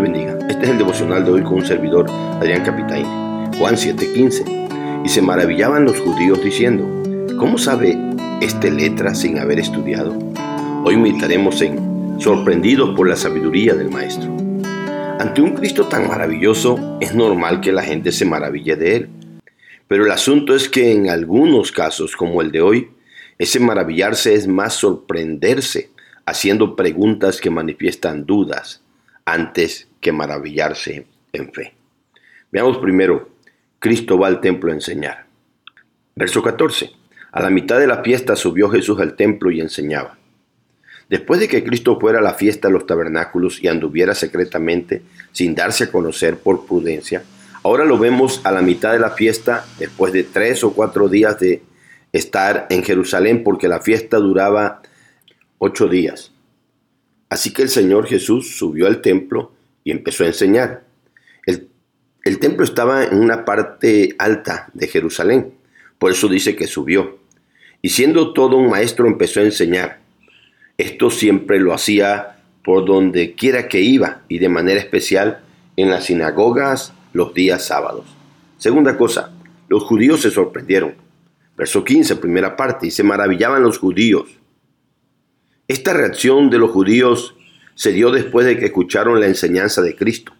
Bendiga. Este es el devocional de hoy con un servidor, Adrián Capitaine. Juan 7:15. Y se maravillaban los judíos diciendo, ¿cómo sabe este letra sin haber estudiado? Hoy meditaremos en sorprendidos por la sabiduría del Maestro. Ante un Cristo tan maravilloso, es normal que la gente se maraville de él. Pero el asunto es que en algunos casos, como el de hoy, ese maravillarse es más sorprenderse, haciendo preguntas que manifiestan dudas, antes que maravillarse en fe. Veamos primero, Cristo va al templo a enseñar. Verso 14. A la mitad de la fiesta subió Jesús al templo y enseñaba. Después de que Cristo fuera a la fiesta de los tabernáculos y anduviera secretamente sin darse a conocer por prudencia, ahora lo vemos a la mitad de la fiesta después de tres o cuatro días de estar en Jerusalén porque la fiesta duraba ocho días. Así que el Señor Jesús subió al templo y empezó a enseñar. El, templo estaba en una parte alta de Jerusalén, por eso dice que subió. Y siendo todo un maestro empezó a enseñar. Esto siempre lo hacía por donde quiera que iba y de manera especial en las sinagogas los días sábados. Segunda cosa, los judíos se sorprendieron. Verso 15, primera parte, y se maravillaban los judíos esta reacción de los judíos se dio después de que escucharon la enseñanza de Cristo,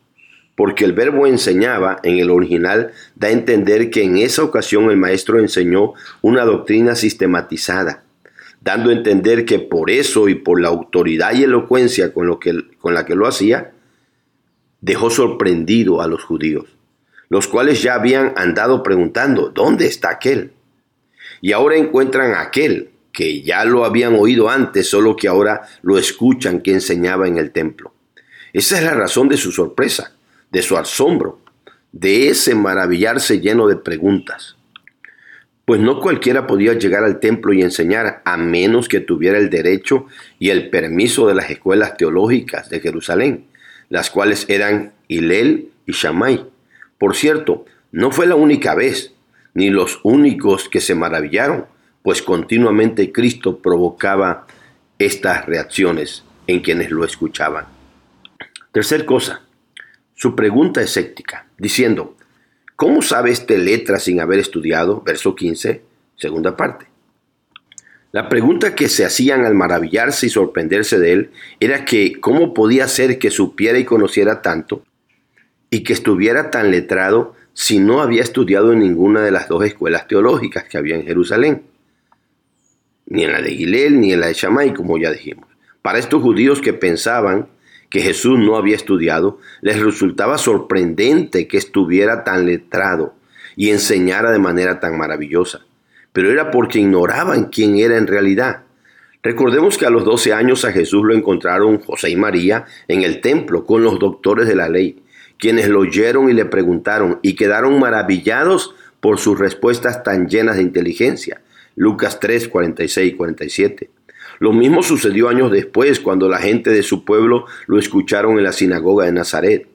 porque el verbo enseñaba en el original da a entender que en esa ocasión el maestro enseñó una doctrina sistematizada, dando a entender que por eso y por la autoridad y elocuencia con, lo que, con la que lo hacía, dejó sorprendido a los judíos, los cuales ya habían andado preguntando, ¿dónde está aquel? Y ahora encuentran a aquel que ya lo habían oído antes, solo que ahora lo escuchan que enseñaba en el templo. Esa es la razón de su sorpresa, de su asombro, de ese maravillarse lleno de preguntas. Pues no cualquiera podía llegar al templo y enseñar a menos que tuviera el derecho y el permiso de las escuelas teológicas de Jerusalén, las cuales eran Hilel y Shammai. Por cierto, no fue la única vez, ni los únicos que se maravillaron, pues continuamente Cristo provocaba estas reacciones en quienes lo escuchaban. Tercer cosa, su pregunta es diciendo, ¿cómo sabe este letra sin haber estudiado? Verso 15, segunda parte. La pregunta que se hacían al maravillarse y sorprenderse de él era que cómo podía ser que supiera y conociera tanto y que estuviera tan letrado si no había estudiado en ninguna de las dos escuelas teológicas que había en Jerusalén ni en la de Gilel, ni en la de Shammai, como ya dijimos. Para estos judíos que pensaban que Jesús no había estudiado, les resultaba sorprendente que estuviera tan letrado y enseñara de manera tan maravillosa. Pero era porque ignoraban quién era en realidad. Recordemos que a los 12 años a Jesús lo encontraron José y María en el templo con los doctores de la ley, quienes lo oyeron y le preguntaron y quedaron maravillados por sus respuestas tan llenas de inteligencia. Lucas 3, 46 y 47. Lo mismo sucedió años después cuando la gente de su pueblo lo escucharon en la sinagoga de Nazaret.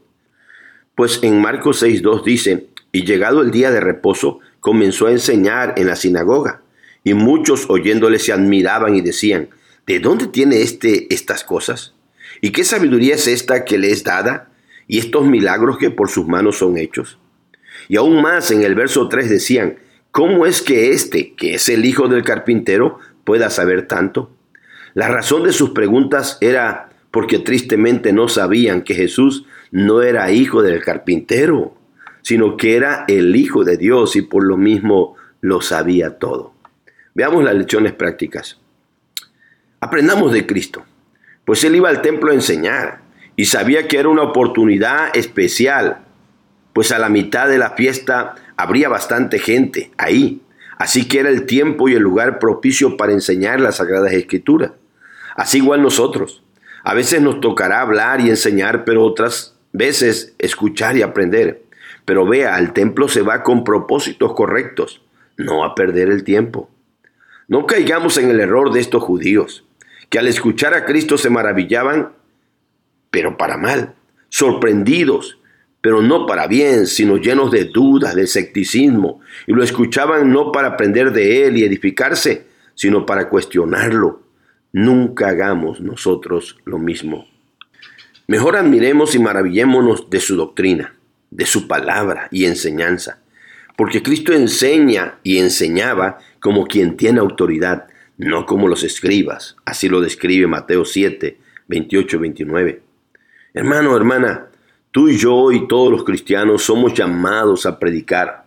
Pues en Marcos 6, 2 dice, y llegado el día de reposo, comenzó a enseñar en la sinagoga, y muchos oyéndole se admiraban y decían, ¿de dónde tiene éste estas cosas? ¿Y qué sabiduría es esta que le es dada? ¿Y estos milagros que por sus manos son hechos? Y aún más en el verso 3 decían, ¿Cómo es que éste, que es el hijo del carpintero, pueda saber tanto? La razón de sus preguntas era porque tristemente no sabían que Jesús no era hijo del carpintero, sino que era el Hijo de Dios y por lo mismo lo sabía todo. Veamos las lecciones prácticas. Aprendamos de Cristo, pues él iba al templo a enseñar y sabía que era una oportunidad especial, pues a la mitad de la fiesta habría bastante gente ahí, así que era el tiempo y el lugar propicio para enseñar las Sagradas Escrituras. Así igual nosotros. A veces nos tocará hablar y enseñar, pero otras veces escuchar y aprender. Pero vea, al templo se va con propósitos correctos, no a perder el tiempo. No caigamos en el error de estos judíos, que al escuchar a Cristo se maravillaban, pero para mal, sorprendidos, pero no para bien, sino llenos de dudas, de escepticismo, y lo escuchaban no para aprender de él y edificarse, sino para cuestionarlo. Nunca hagamos nosotros lo mismo. Mejor admiremos y maravillémonos de su doctrina, de su palabra y enseñanza, porque Cristo enseña y enseñaba como quien tiene autoridad, no como los escribas. Así lo describe Mateo 7, 28, 29. Hermano, hermana, tú y yo y todos los cristianos somos llamados a predicar,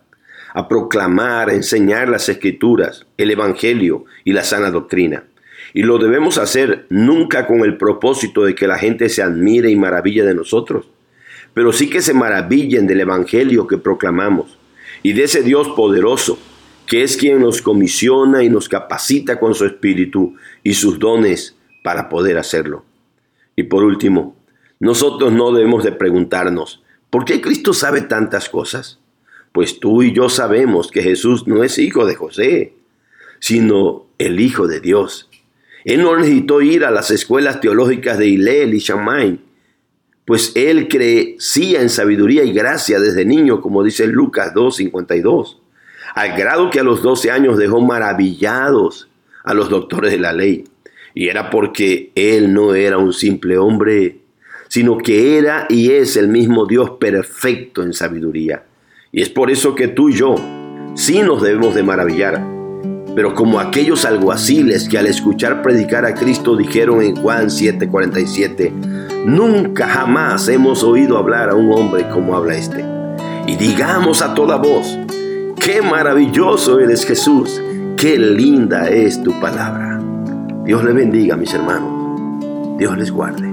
a proclamar, a enseñar las escrituras, el Evangelio y la sana doctrina. Y lo debemos hacer nunca con el propósito de que la gente se admire y maraville de nosotros, pero sí que se maravillen del Evangelio que proclamamos y de ese Dios poderoso, que es quien nos comisiona y nos capacita con su espíritu y sus dones para poder hacerlo. Y por último, nosotros no debemos de preguntarnos, ¿por qué Cristo sabe tantas cosas? Pues tú y yo sabemos que Jesús no es hijo de José, sino el Hijo de Dios. Él no necesitó ir a las escuelas teológicas de Hillel y Shammai, pues él crecía en sabiduría y gracia desde niño, como dice Lucas 2.52, al grado que a los 12 años dejó maravillados a los doctores de la ley. Y era porque él no era un simple hombre, sino que era y es el mismo Dios perfecto en sabiduría. Y es por eso que tú y yo sí nos debemos de maravillar. Pero como aquellos alguaciles que al escuchar predicar a Cristo dijeron en Juan 7:47, nunca jamás hemos oído hablar a un hombre como habla este. Y digamos a toda voz, qué maravilloso eres Jesús, qué linda es tu palabra. Dios le bendiga, mis hermanos. Dios les guarde.